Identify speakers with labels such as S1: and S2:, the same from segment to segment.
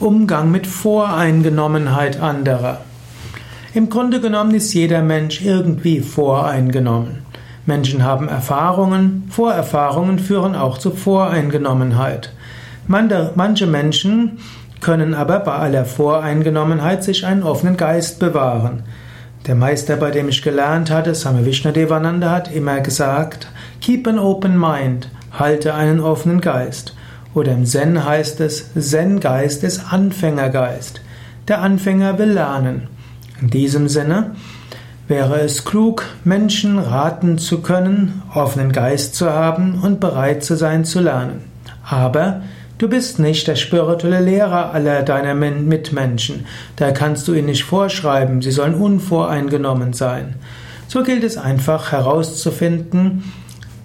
S1: Umgang mit Voreingenommenheit anderer. Im Grunde genommen ist jeder Mensch irgendwie voreingenommen. Menschen haben Erfahrungen, Vorerfahrungen führen auch zu Voreingenommenheit. Manche Menschen können aber bei aller Voreingenommenheit sich einen offenen Geist bewahren. Der Meister, bei dem ich gelernt hatte, Same Vishnadevananda, hat immer gesagt, keep an open mind, halte einen offenen Geist. Oder im Zen heißt es, Zen-Geist ist Anfängergeist. Der Anfänger will lernen. In diesem Sinne wäre es klug, Menschen raten zu können, offenen Geist zu haben und bereit zu sein zu lernen. Aber du bist nicht der spirituelle Lehrer aller deiner Mitmenschen. Da kannst du ihnen nicht vorschreiben, sie sollen unvoreingenommen sein. So gilt es einfach herauszufinden,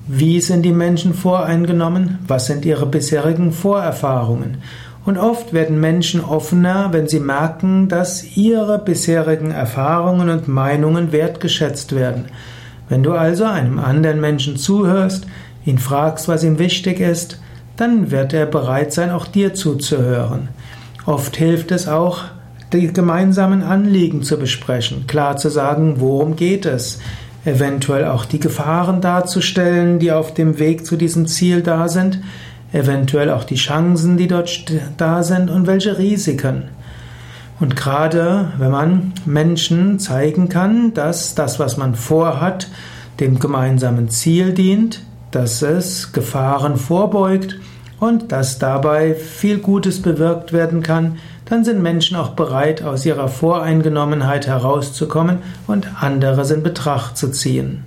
S1: wie sind die Menschen voreingenommen? Was sind ihre bisherigen Vorerfahrungen? Und oft werden Menschen offener, wenn sie merken, dass ihre bisherigen Erfahrungen und Meinungen wertgeschätzt werden. Wenn du also einem anderen Menschen zuhörst, ihn fragst, was ihm wichtig ist, dann wird er bereit sein, auch dir zuzuhören. Oft hilft es auch, die gemeinsamen Anliegen zu besprechen, klar zu sagen, worum geht es, eventuell auch die Gefahren darzustellen, die auf dem Weg zu diesem Ziel da sind, eventuell auch die Chancen, die dort da sind und welche Risiken. Und gerade wenn man Menschen zeigen kann, dass das, was man vorhat, dem gemeinsamen Ziel dient, dass es Gefahren vorbeugt und dass dabei viel Gutes bewirkt werden kann, dann sind Menschen auch bereit, aus ihrer Voreingenommenheit herauszukommen und anderes in Betracht zu ziehen.